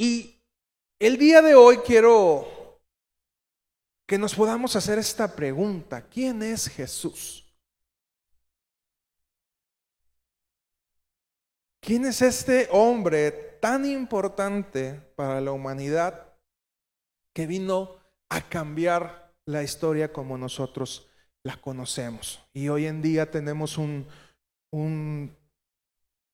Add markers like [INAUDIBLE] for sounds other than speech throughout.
Y el día de hoy quiero que nos podamos hacer esta pregunta. ¿Quién es Jesús? ¿Quién es este hombre tan importante para la humanidad que vino a cambiar la historia como nosotros la conocemos? Y hoy en día tenemos un, un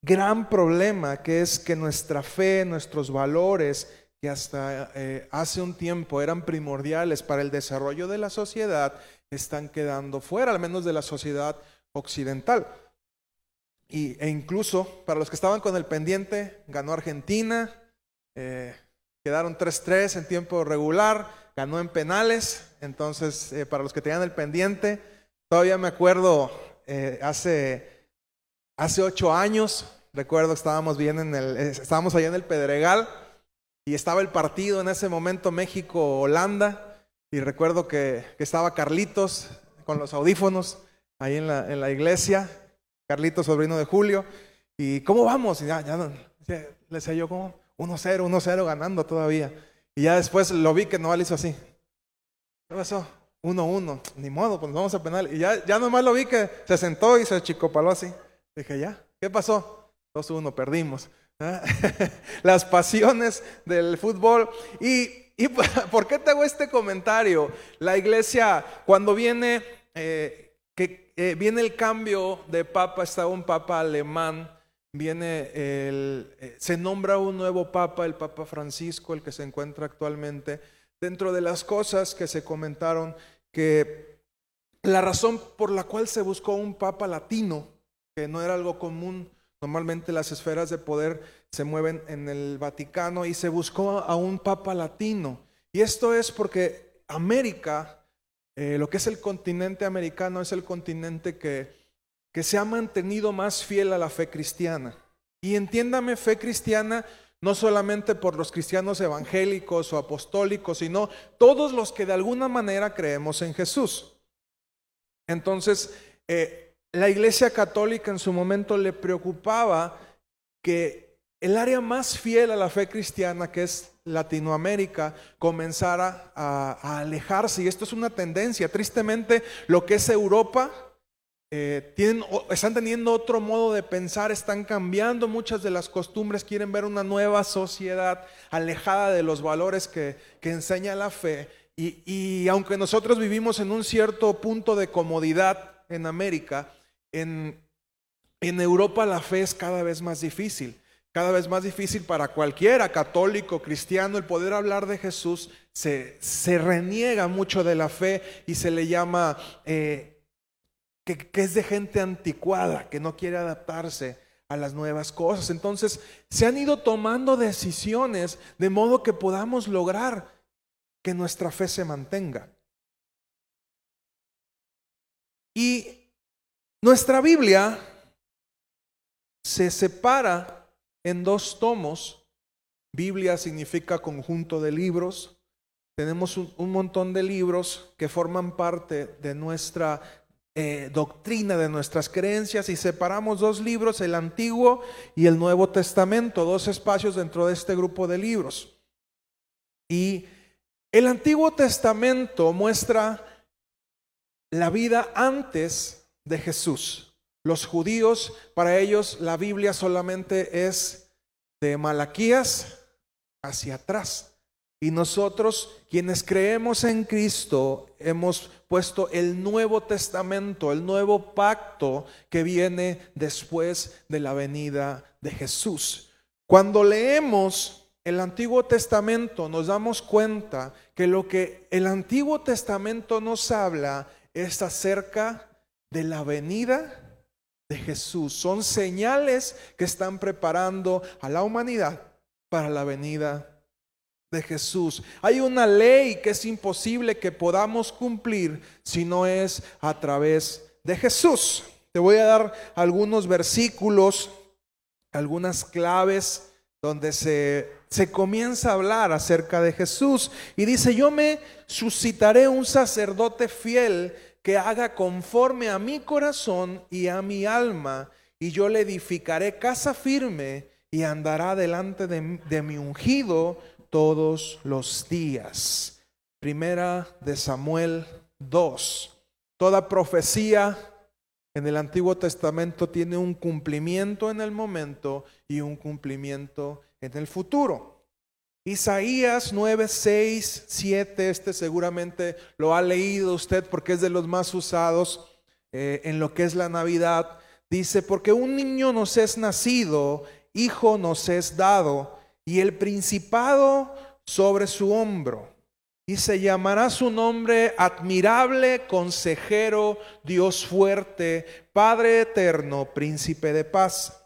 gran problema que es que nuestra fe, nuestros valores, que hasta eh, hace un tiempo eran primordiales para el desarrollo de la sociedad, están quedando fuera, al menos de la sociedad occidental. Y, e incluso para los que estaban con el pendiente, ganó Argentina, eh, quedaron 3-3 en tiempo regular, ganó en penales, entonces eh, para los que tenían el pendiente, todavía me acuerdo hace, hace ocho años, recuerdo que estábamos bien en el, estábamos allá en el Pedregal, y estaba el partido en ese momento México-Holanda. Y recuerdo que, estaba Carlitos con los audífonos ahí en la, en la iglesia. Carlitos, sobrino de Julio. ¿Y cómo vamos? Y ya, ya no, le decía yo como 1-0, 1-0 ganando todavía. Y ya después lo vi que no, le hizo así. ¿Qué pasó? 1-1. Ni modo, pues vamos a penal. Y ya, ya nomás lo vi que se sentó y se chicopaló así. Dije, ya, ¿qué pasó? 2-1, perdimos. [LAUGHS] Las pasiones del fútbol. Y, [LAUGHS] por qué te hago este comentario? La iglesia, cuando viene, eh, que, eh, viene el cambio de papa, está un papa alemán, viene el, eh, se nombra un nuevo papa, el papa Francisco, el que se encuentra actualmente. Dentro de las cosas que se comentaron, que la razón por la cual se buscó un papa latino, que no era algo común, Normalmente las esferas de poder se mueven en el Vaticano y se buscó a un papa latino. Y esto es porque América, eh, lo que es el continente americano, es el continente que, que se ha mantenido más fiel a la fe cristiana. Y entiéndame fe cristiana no solamente por los cristianos evangélicos o apostólicos, sino todos los que de alguna manera creemos en Jesús. Entonces, eh, la Iglesia Católica en su momento le preocupaba que el área más fiel a la fe cristiana, que es Latinoamérica, comenzara a, alejarse. Y esto es una tendencia. Tristemente, lo que es Europa, eh, tienen, están teniendo otro modo de pensar, están cambiando muchas de las costumbres, quieren ver una nueva sociedad alejada de los valores que, enseña la fe. Y, y aunque nosotros vivimos en un cierto punto de comodidad en América, en, Europa la fe es cada vez más difícil, cada vez más difícil para cualquiera, católico, cristiano, el poder hablar de Jesús se, reniega mucho de la fe y se le llama eh, que, que es de gente anticuada, que no quiere adaptarse a las nuevas cosas. Entonces, se han ido tomando decisiones de modo que podamos lograr que nuestra fe se mantenga. Y nuestra Biblia se separa en dos tomos. Biblia significa conjunto de libros. Tenemos un, montón de libros que forman parte de nuestra eh, doctrina, de nuestras creencias, y separamos dos libros, el Antiguo y el Nuevo Testamento, dos espacios dentro de este grupo de libros. Y el Antiguo Testamento muestra la vida antes de Jesús. Los judíos, para ellos la Biblia solamente es de Malaquías hacia atrás. Y nosotros, quienes creemos en Cristo, hemos puesto el Nuevo Testamento, el nuevo pacto que viene después de la venida de Jesús. Cuando leemos el Antiguo Testamento nos damos cuenta que lo que el Antiguo Testamento nos habla es acerca de la venida de Jesús. Son señales que están preparando a la humanidad para la venida de Jesús. Hay una ley que es imposible que podamos cumplir si no es a través de Jesús. Te voy a dar algunos versículos, algunas claves donde se, se comienza a hablar acerca de Jesús. Y dice, yo me suscitaré un sacerdote fiel que haga conforme a mi corazón y a mi alma, y yo le edificaré casa firme, y andará delante de, de mi ungido todos los días. Primera de Samuel 2. Toda profecía en el Antiguo Testamento tiene un cumplimiento en el momento y un cumplimiento en el futuro. Isaías 9, 6, 7, este seguramente lo ha leído usted porque es de los más usados eh, en lo que es la Navidad. Dice, porque un niño nos es nacido, hijo nos es dado, y el principado sobre su hombro. Y se llamará su nombre admirable, consejero, Dios fuerte, Padre eterno, príncipe de paz.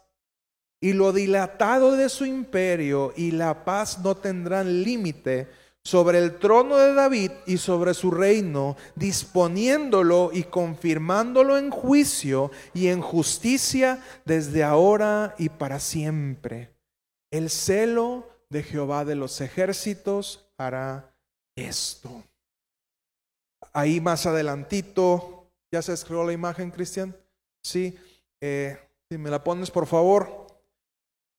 Y lo dilatado de su imperio y la paz no tendrán límite sobre el trono de David y sobre su reino, disponiéndolo y confirmándolo en juicio y en justicia desde ahora y para siempre. El celo de Jehová de los ejércitos hará esto. Ahí más adelantito, ¿ya se escribió la imagen, Cristian? Sí, eh, si me la pones por favor.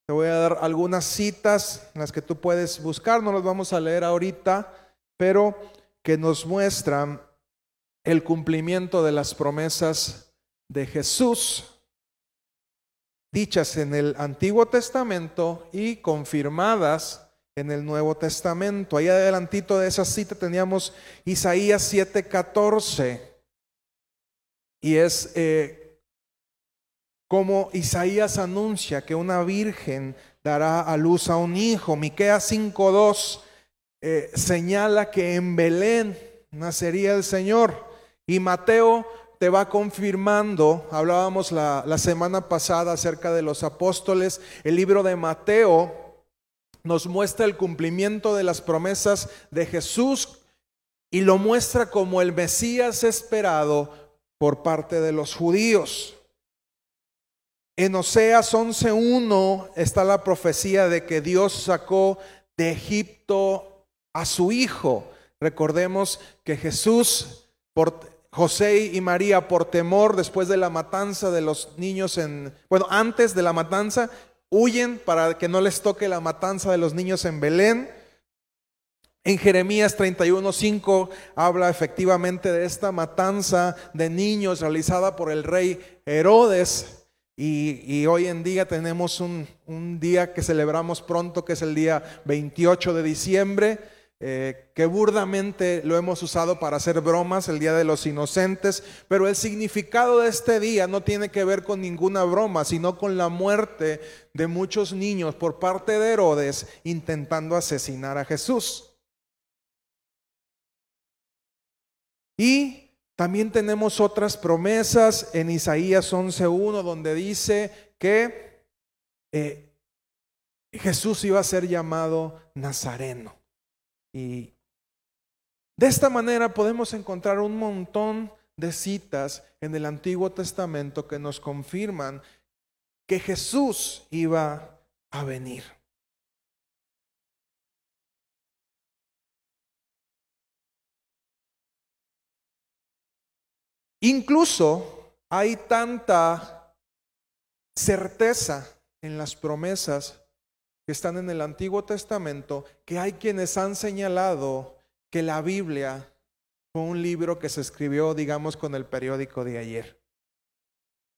Te voy a dar algunas citas en las que tú puedes buscar, no las vamos a leer ahorita, pero que nos muestran el cumplimiento de las promesas de Jesús, dichas en el Antiguo Testamento y confirmadas en el Nuevo Testamento. Ahí adelantito de esa cita teníamos Isaías 7:14 y es eh, como Isaías anuncia que una virgen dará a luz a un hijo. Miqueas 5:2 eh, señala que en Belén nacería el Señor. Y Mateo te va confirmando, hablábamos la, la semana pasada acerca de los apóstoles, el libro de Mateo nos muestra el cumplimiento de las promesas de Jesús y lo muestra como el Mesías esperado por parte de los judíos. En Oseas 11.1 está la profecía de que Dios sacó de Egipto a su hijo. Recordemos que Jesús, por José y María, por temor después de la matanza de los niños en, bueno, antes de la matanza, huyen para que no les toque la matanza de los niños en Belén. En Jeremías 31:5 habla efectivamente de esta matanza de niños realizada por el rey Herodes y, hoy en día tenemos un, día que celebramos pronto, que es el día 28 de diciembre, eh, que burdamente lo hemos usado para hacer bromas, el Día de los Inocentes, pero el significado de este día no tiene que ver con ninguna broma, sino con la muerte de muchos niños por parte de Herodes intentando asesinar a Jesús. Y también tenemos otras promesas en Isaías 11.1 donde dice que eh, Jesús iba a ser llamado Nazareno. Y de esta manera podemos encontrar un montón de citas en el Antiguo Testamento que nos confirman que Jesús iba a venir. Incluso hay tanta certeza en las promesas que están en el Antiguo Testamento que hay quienes han señalado que la Biblia fue un libro que se escribió, digamos, con el periódico de ayer.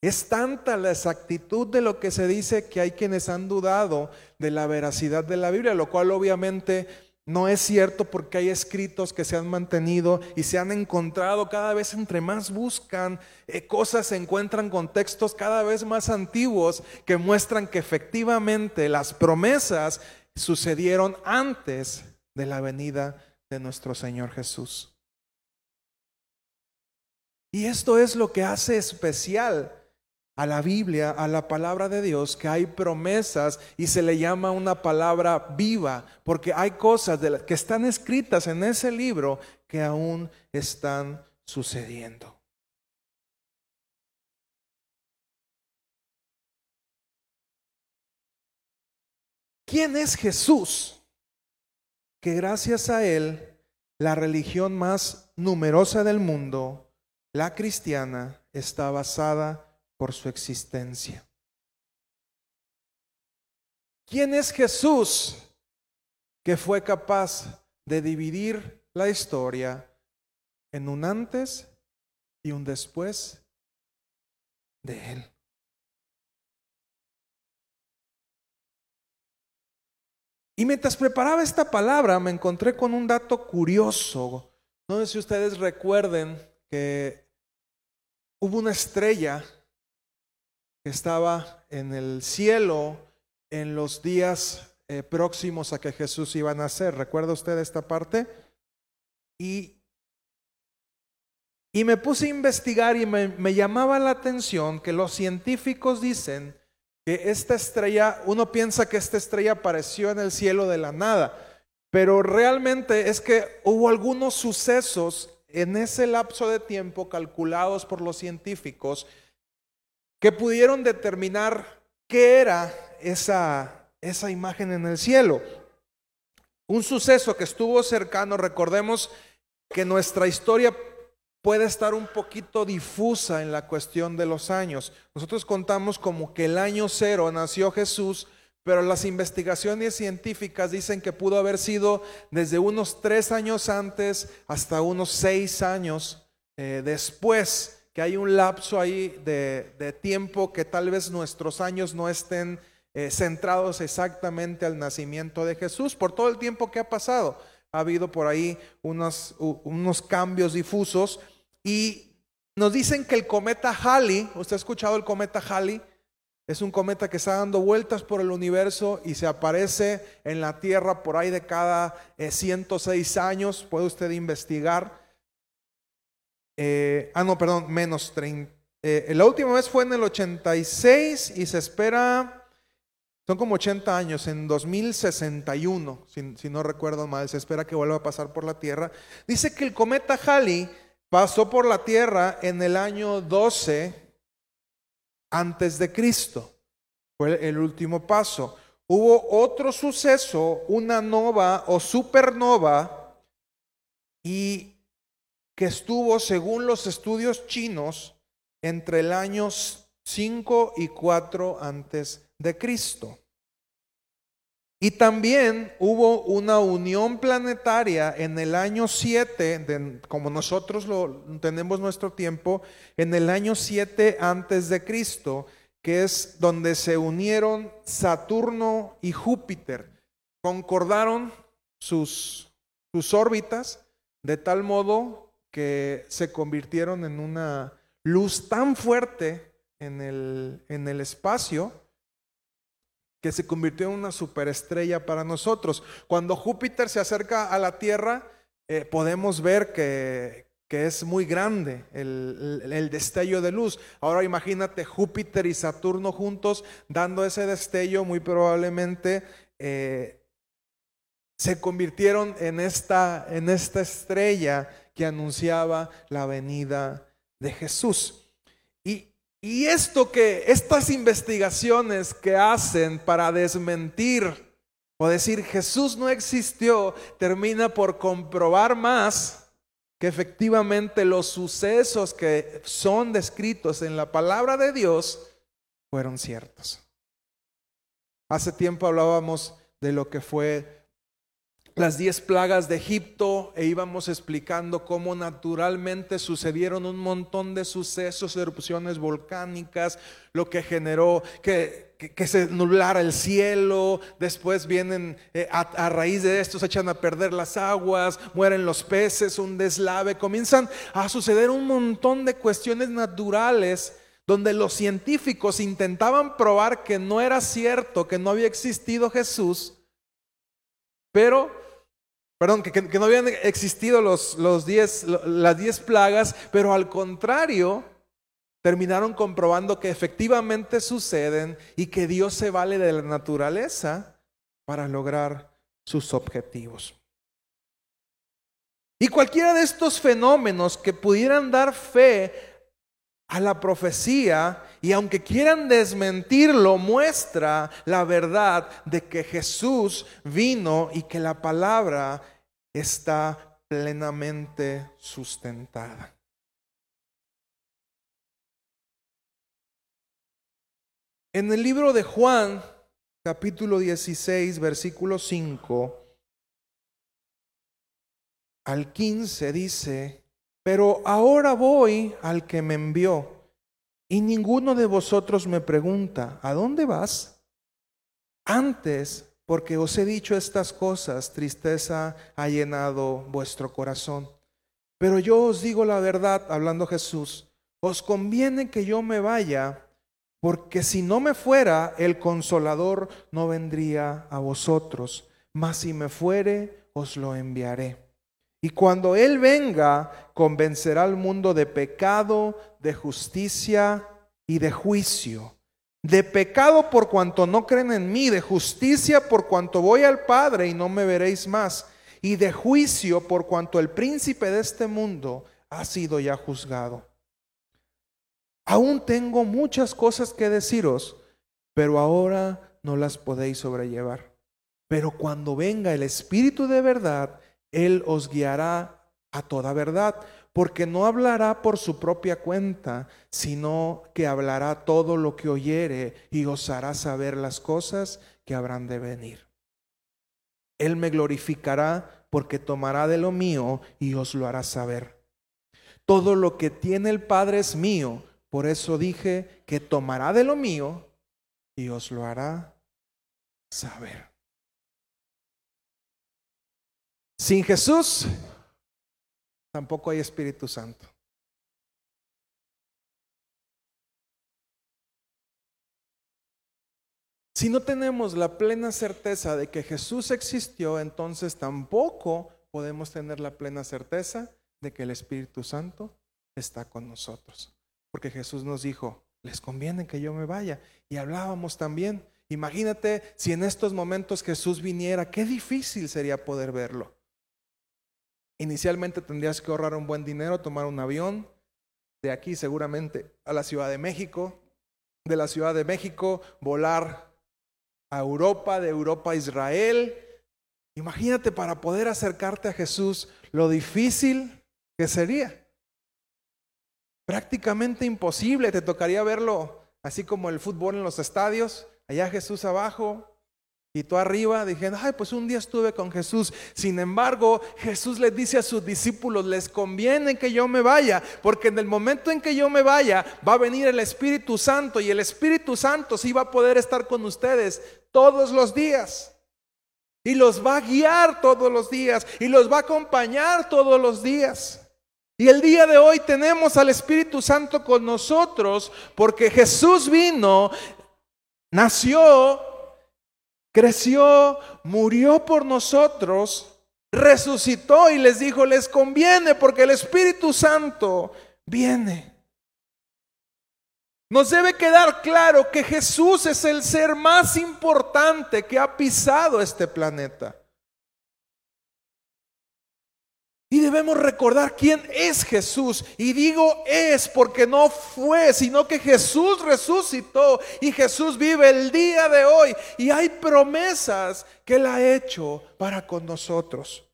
Es tanta la exactitud de lo que se dice que hay quienes han dudado de la veracidad de la Biblia, lo cual obviamente no es cierto porque hay escritos que se han mantenido y se han encontrado cada vez entre más buscan eh, cosas, se encuentran contextos cada vez más antiguos que muestran que efectivamente las promesas sucedieron antes de la venida de nuestro Señor Jesús. Y esto es lo que hace especial a la Biblia, a la palabra de Dios, que hay promesas y se le llama una palabra viva, porque hay cosas que están escritas en ese libro que aún están sucediendo. ¿Quién es Jesús? Que gracias a Él, la religión más numerosa del mundo, la cristiana, está basada por su existencia. ¿Quién es Jesús que fue capaz de dividir la historia en un antes y un después de él? Y mientras preparaba esta palabra me encontré con un dato curioso. No sé si ustedes recuerden que hubo una estrella que estaba en el cielo en los días eh, próximos a que Jesús iba a nacer. ¿Recuerda usted esta parte? Y, y me puse a investigar y me, me llamaba la atención que los científicos dicen que esta estrella, uno piensa que esta estrella apareció en el cielo de la nada, pero realmente es que hubo algunos sucesos en ese lapso de tiempo calculados por los científicos que pudieron determinar qué era esa, esa imagen en el cielo. Un suceso que estuvo cercano, recordemos que nuestra historia puede estar un poquito difusa en la cuestión de los años. Nosotros contamos como que el año cero nació Jesús, pero las investigaciones científicas dicen que pudo haber sido desde unos tres años antes hasta unos seis años eh, después, que hay un lapso ahí de, tiempo que tal vez nuestros años no estén eh, centrados exactamente al nacimiento de Jesús por todo el tiempo que ha pasado. Ha habido por ahí unos, cambios difusos y nos dicen que el cometa Halley, ¿usted ha escuchado el cometa Halley? Es un cometa que está dando vueltas por el universo y se aparece en la Tierra por ahí de cada 106 eh, años. Puede usted investigar. Eh, ah, no, perdón, menos 30. Eh, la última vez fue en el 86 y se espera, son como 80 años, en 2061, si, si no recuerdo mal, se espera que vuelva a pasar por la Tierra. Dice que el cometa Halley pasó por la tierra en el año 12 antes de Cristo. Fue el último paso. Hubo otro suceso, una nova o supernova, y que estuvo, según los estudios chinos, entre el año 5 y 4 antes de Cristo. Y también hubo una unión planetaria en el año 7, como nosotros lo tenemos nuestro tiempo, en el año 7 antes de Cristo, que es donde se unieron Saturno y Júpiter. Concordaron sus, sus órbitas de tal modo que se convirtieron en una luz tan fuerte en el, en el espacio que se convirtió en una superestrella para nosotros. Cuando Júpiter se acerca a la Tierra, eh, podemos ver que, es muy grande el, destello de luz. Ahora imagínate Júpiter y Saturno juntos dando ese destello, muy probablemente eh, se convirtieron en esta, en esta estrella que anunciaba la venida de Jesús. Y esto que, estas investigaciones que hacen para desmentir o decir Jesús no existió, termina por comprobar más que efectivamente los sucesos que son descritos en la palabra de Dios fueron ciertos. Hace tiempo hablábamos de lo que fue las diez plagas de Egipto e íbamos explicando cómo naturalmente sucedieron un montón de sucesos, erupciones volcánicas, lo que generó que, que, se nublara el cielo, después vienen eh, a, a, raíz de esto se echan a perder las aguas, mueren los peces, un deslave, comienzan a suceder un montón de cuestiones naturales donde los científicos intentaban probar que no era cierto, que no había existido Jesús, pero perdón, que, no habían existido los, los diez, las diez plagas, pero al contrario, terminaron comprobando que efectivamente suceden y que Dios se vale de la naturaleza para lograr sus objetivos. Y cualquiera de estos fenómenos que pudieran dar fe a la profecía y aunque quieran desmentirlo, muestra la verdad de que Jesús vino y que la palabra está plenamente sustentada. En el libro de Juan, capítulo 16, versículo 5 al 15 dice, pero ahora voy al que me envió, y ninguno de vosotros me pregunta, ¿a dónde vas? Antes, porque os he dicho estas cosas, tristeza ha llenado vuestro corazón. Pero yo os digo la verdad, hablando Jesús, os conviene que yo me vaya, porque si no me fuera, el consolador no vendría a vosotros, mas si me fuere, os lo enviaré. Y cuando Él venga, convencerá al mundo de pecado, de justicia y de juicio. De pecado por cuanto no creen en mí, de justicia por cuanto voy al Padre y no me veréis más, y de juicio por cuanto el príncipe de este mundo ha sido ya juzgado. Aún tengo muchas cosas que deciros, pero ahora no las podéis sobrellevar. Pero cuando venga el Espíritu de verdad, él os guiará a toda verdad, porque no hablará por su propia cuenta, sino que hablará todo lo que oyere y os hará saber las cosas que habrán de venir. Él me glorificará porque tomará de lo mío y os lo hará saber. Todo lo que tiene el Padre es mío, por eso dije que tomará de lo mío y os lo hará saber. Sin Jesús tampoco hay Espíritu Santo. Si no tenemos la plena certeza de que Jesús existió, entonces tampoco podemos tener la plena certeza de que el Espíritu Santo está con nosotros. Porque Jesús nos dijo, les conviene que yo me vaya. Y hablábamos también, imagínate si en estos momentos Jesús viniera, qué difícil sería poder verlo. Inicialmente tendrías que ahorrar un buen dinero, tomar un avión de aquí seguramente a la Ciudad de México, de la Ciudad de México volar a Europa, de Europa a Israel. Imagínate para poder acercarte a Jesús lo difícil que sería. Prácticamente imposible, te tocaría verlo así como el fútbol en los estadios, allá Jesús abajo, y tú arriba diciendo, ay, pues un día estuve con Jesús. Sin embargo, Jesús les dice a sus discípulos, les conviene que yo me vaya, porque en el momento en que yo me vaya, va a venir el Espíritu Santo y el Espíritu Santo sí va a poder estar con ustedes todos los días. Y los va a guiar todos los días y los va a acompañar todos los días. Y el día de hoy tenemos al Espíritu Santo con nosotros porque Jesús vino, nació creció, murió por nosotros, resucitó y les dijo, les conviene porque el Espíritu Santo viene. Nos debe quedar claro que Jesús es el ser más importante que ha pisado este planeta. Y debemos recordar quién es Jesús. Y digo es porque no fue, sino que Jesús resucitó y Jesús vive el día de hoy. Y hay promesas que Él ha hecho para con nosotros.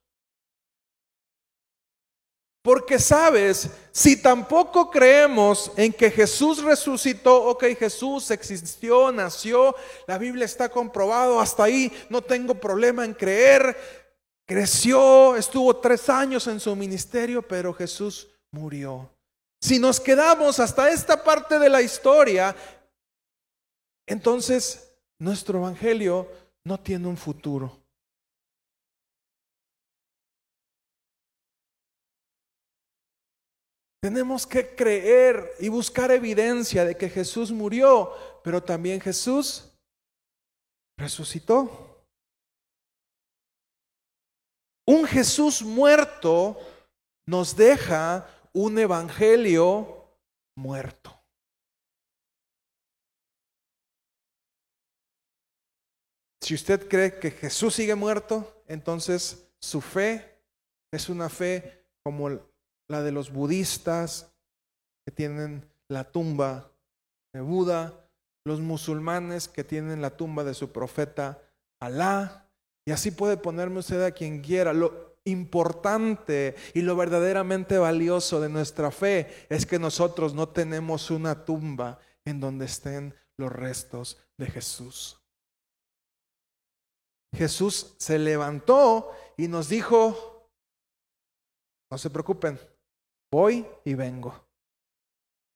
Porque sabes, si tampoco creemos en que Jesús resucitó, ok, Jesús existió, nació, la Biblia está comprobado, hasta ahí no tengo problema en creer, Creció, estuvo tres años en su ministerio, pero Jesús murió. Si nos quedamos hasta esta parte de la historia, entonces nuestro evangelio no tiene un futuro. Tenemos que creer y buscar evidencia de que Jesús murió, pero también Jesús resucitó. Un Jesús muerto nos deja un evangelio muerto. Si usted cree que Jesús sigue muerto, entonces su fe es una fe como la de los budistas que tienen la tumba de Buda, los musulmanes que tienen la tumba de su profeta Alá, y así puede ponerme usted a quien quiera. Lo importante y lo verdaderamente valioso de nuestra fe es que nosotros no tenemos una tumba en donde estén los restos de Jesús. Jesús se levantó y nos dijo, no se preocupen, voy y vengo.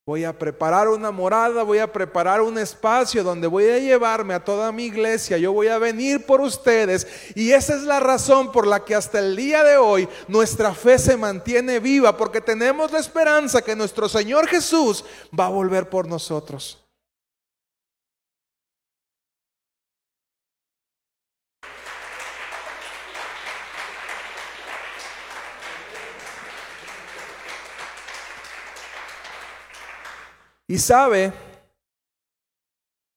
Voy a preparar una morada, voy a preparar un espacio donde voy a llevarme a toda mi iglesia. Yo voy a venir por ustedes. Y esa es la razón por la que hasta el día de hoy nuestra fe se mantiene viva, porque tenemos la esperanza que nuestro Señor Jesús va a volver por nosotros. Y sabe,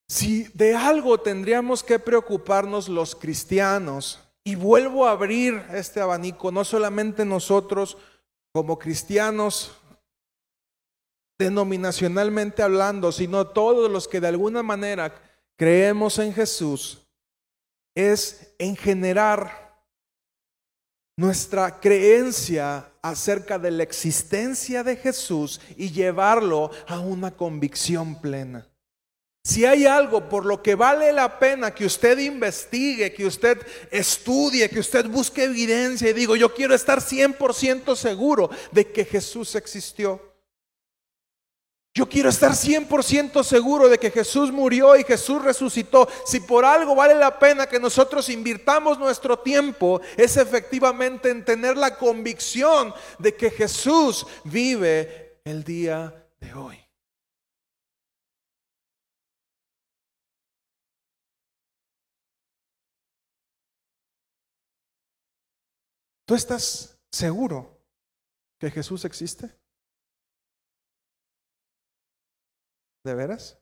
si de algo tendríamos que preocuparnos los cristianos, y vuelvo a abrir este abanico, no solamente nosotros como cristianos denominacionalmente hablando, sino todos los que de alguna manera creemos en Jesús, es en generar nuestra creencia acerca de la existencia de Jesús y llevarlo a una convicción plena. Si hay algo por lo que vale la pena que usted investigue, que usted estudie, que usted busque evidencia y digo, yo quiero estar 100% seguro de que Jesús existió. Yo quiero estar 100% seguro de que Jesús murió y Jesús resucitó. Si por algo vale la pena que nosotros invirtamos nuestro tiempo, es efectivamente en tener la convicción de que Jesús vive el día de hoy. ¿Tú estás seguro que Jesús existe? ¿De veras?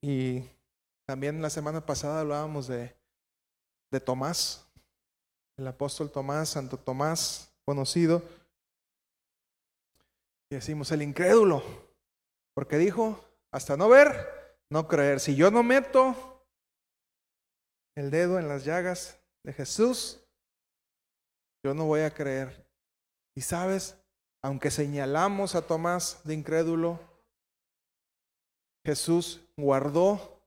Y también la semana pasada hablábamos de, de Tomás, el apóstol Tomás, Santo Tomás, conocido. Y decimos el incrédulo, porque dijo, hasta no ver, no creer. Si yo no meto el dedo en las llagas de Jesús, yo no voy a creer. Y sabes, aunque señalamos a Tomás de incrédulo, Jesús guardó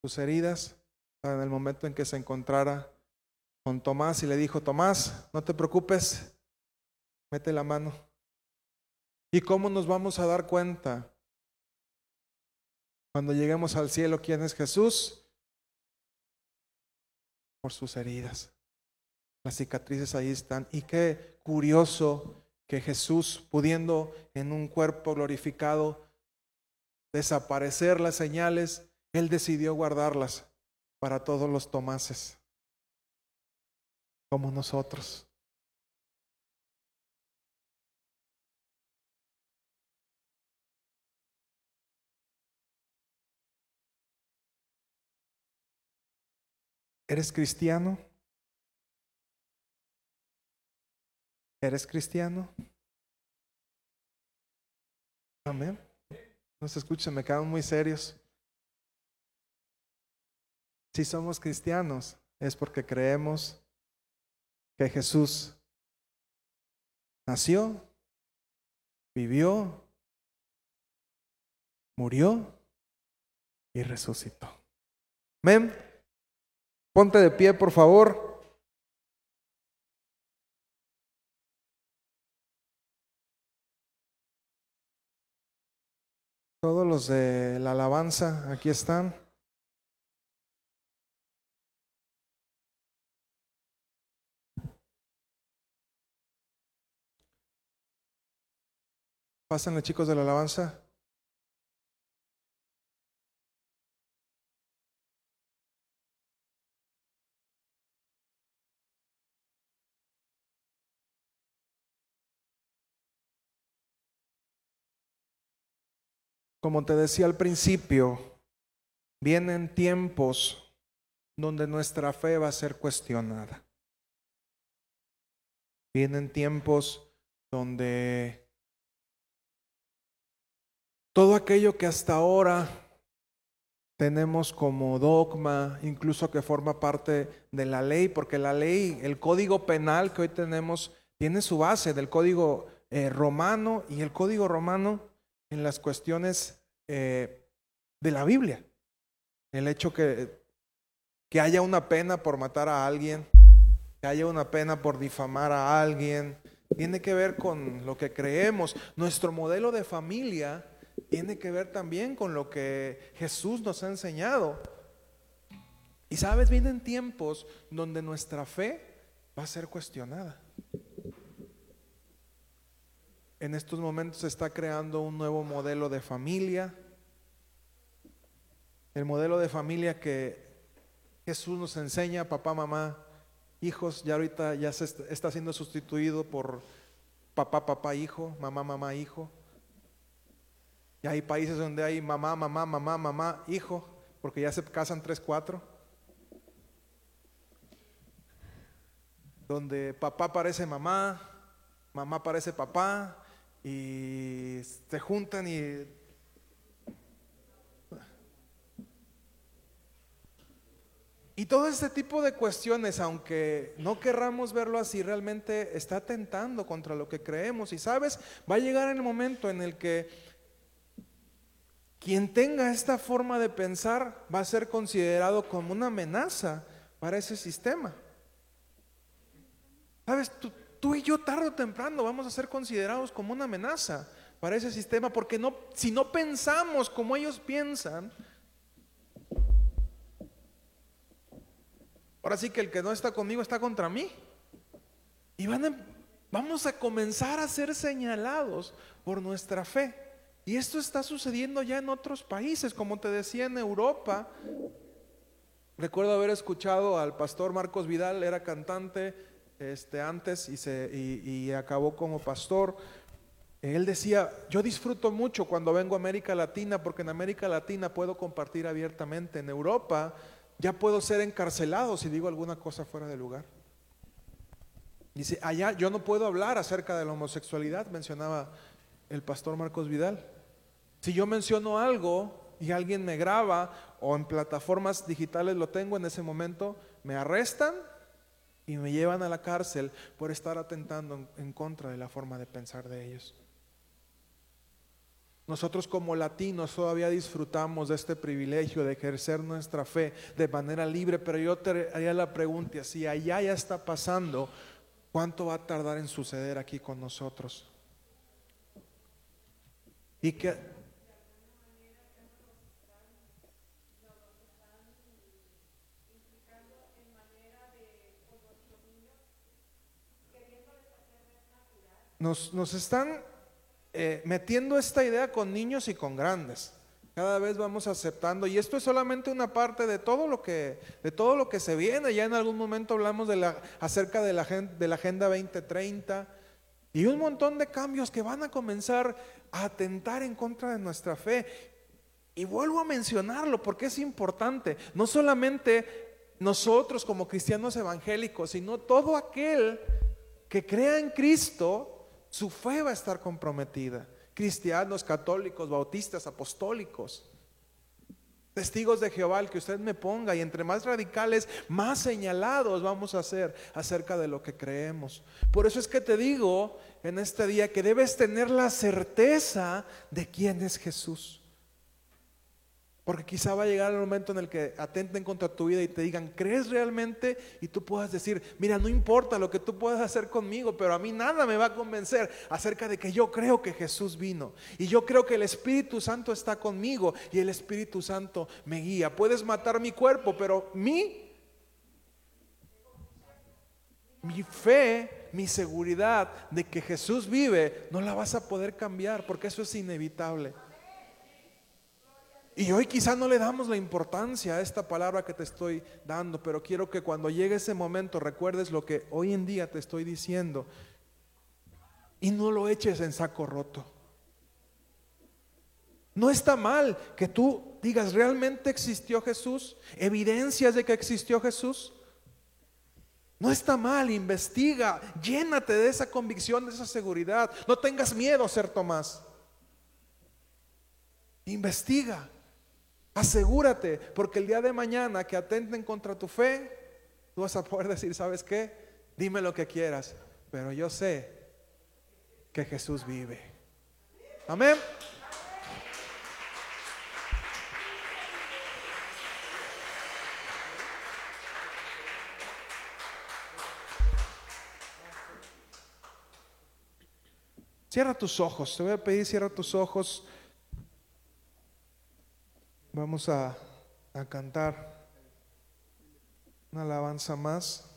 sus heridas en el momento en que se encontrara con Tomás y le dijo, Tomás, no te preocupes, mete la mano. ¿Y cómo nos vamos a dar cuenta cuando lleguemos al cielo quién es Jesús? Por sus heridas. Las cicatrices ahí están. Y qué curioso que Jesús, pudiendo en un cuerpo glorificado desaparecer las señales, Él decidió guardarlas para todos los tomases, como nosotros. ¿Eres cristiano? ¿Eres cristiano? Amén. No se escuchan, me quedan muy serios. Si somos cristianos es porque creemos que Jesús nació, vivió, murió y resucitó. Amén. Ponte de pie, por favor. Todos los de la alabanza, aquí están. Pásenle chicos de la alabanza. Como te decía al principio, vienen tiempos donde nuestra fe va a ser cuestionada. Vienen tiempos donde todo aquello que hasta ahora tenemos como dogma, incluso que forma parte de la ley, porque la ley, el código penal que hoy tenemos, tiene su base del código eh, romano y el código romano en las cuestiones eh, de la Biblia. El hecho que, que haya una pena por matar a alguien, que haya una pena por difamar a alguien, tiene que ver con lo que creemos. Nuestro modelo de familia tiene que ver también con lo que Jesús nos ha enseñado. Y sabes, vienen tiempos donde nuestra fe va a ser cuestionada. En estos momentos se está creando un nuevo modelo de familia. El modelo de familia que Jesús nos enseña, papá, mamá, hijos, ya ahorita ya se está siendo sustituido por papá, papá, hijo, mamá, mamá, hijo. Y hay países donde hay mamá, mamá, mamá, mamá, hijo, porque ya se casan tres, cuatro. Donde papá parece mamá, mamá parece papá, y se juntan y Y todo este tipo de cuestiones, aunque no querramos verlo así, realmente está tentando contra lo que creemos. Y sabes, va a llegar el momento en el que quien tenga esta forma de pensar va a ser considerado como una amenaza para ese sistema. Sabes, tú, tú y yo tarde o temprano vamos a ser considerados como una amenaza para ese sistema, porque no, si no pensamos como ellos piensan, Ahora sí que el que no está conmigo está contra mí. Y van vamos a comenzar a ser señalados por nuestra fe. Y esto está sucediendo ya en otros países, como te decía, en Europa. Recuerdo haber escuchado al pastor Marcos Vidal, era cantante este, antes y, se, y acabó como pastor. Él decía, yo disfruto mucho cuando vengo a América Latina porque en América Latina puedo compartir abiertamente. En Europa ya puedo ser encarcelado si digo alguna cosa fuera de lugar. Dice, allá yo no puedo hablar acerca de la homosexualidad, mencionaba el pastor Marcos Vidal. Si yo menciono algo y alguien me graba o en plataformas digitales lo tengo en ese momento, me arrestan y me llevan a la cárcel por estar atentando en contra de la forma de pensar de ellos. Nosotros como latinos todavía disfrutamos de este privilegio de ejercer nuestra fe de manera libre, pero yo te haría la pregunta, si allá ya está pasando, ¿cuánto va a tardar en suceder aquí con nosotros? Y que nos, están eh, metiendo esta idea con niños y con grandes. Cada vez vamos aceptando y esto es solamente una parte de todo lo que de todo lo que se viene. Ya en algún momento hablamos de la, acerca de la, de la agenda 2030 y un montón de cambios que van a comenzar a atentar en contra de nuestra fe. Y vuelvo a mencionarlo porque es importante. No solamente nosotros como cristianos evangélicos, sino todo aquel que crea en Cristo su fe va a estar comprometida. Cristianos, católicos, bautistas, apostólicos, testigos de Jehová, el que usted me ponga, y entre más radicales, más señalados vamos a ser acerca de lo que creemos. Por eso es que te digo en este día que debes tener la certeza de quién es Jesús. Porque quizá va a llegar el momento en el que atenten contra tu vida y te digan, ¿crees realmente? Y tú puedas decir, mira, no importa lo que tú puedas hacer conmigo, pero a mí nada me va a convencer acerca de que yo creo que Jesús vino. Y yo creo que el Espíritu Santo está conmigo y el Espíritu Santo me guía. Puedes matar mi cuerpo, pero mi, mi fe, mi seguridad de que Jesús vive, no la vas a poder cambiar porque eso es inevitable. Y hoy quizá no le damos la importancia a esta palabra que te estoy dando, pero quiero que cuando llegue ese momento recuerdes lo que hoy en día te estoy diciendo y no lo eches en saco roto. No está mal que tú digas, ¿realmente existió Jesús? ¿Evidencias de que existió Jesús? No está mal, investiga, llénate de esa convicción, de esa seguridad. No tengas miedo ser Tomás. Investiga. Asegúrate, porque el día de mañana que atenten contra tu fe, tú vas a poder decir, ¿sabes qué? Dime lo que quieras, pero yo sé que Jesús vive. Amén. Cierra tus ojos, te voy a pedir, cierra tus ojos. Vamos a, a cantar una alabanza más.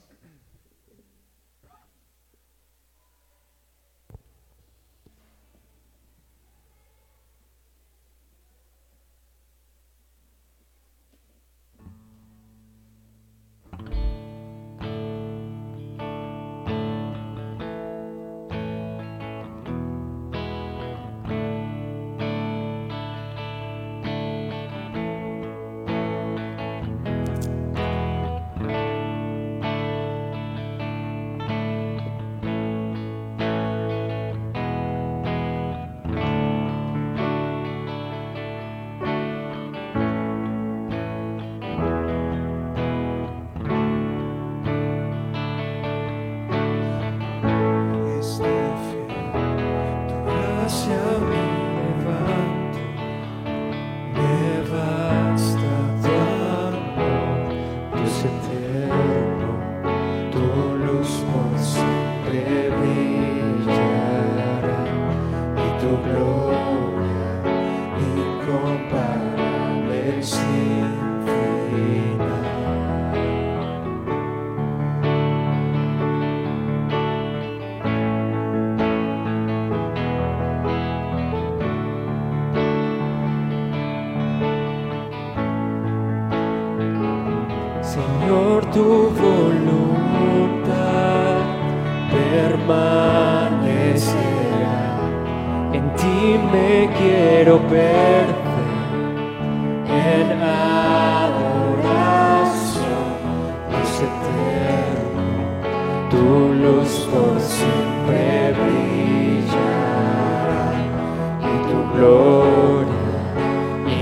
Gloria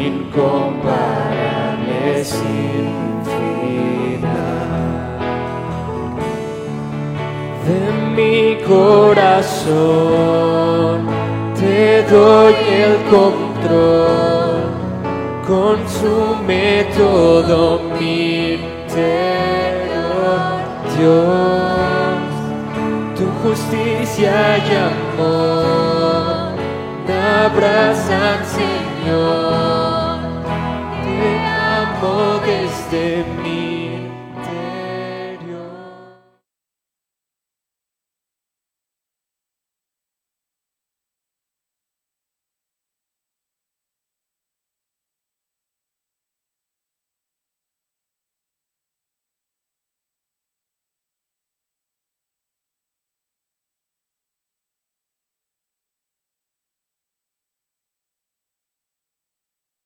incomparable sin de mi corazón te doy el control, consume todo mi interior, Dios, tu justicia y amor me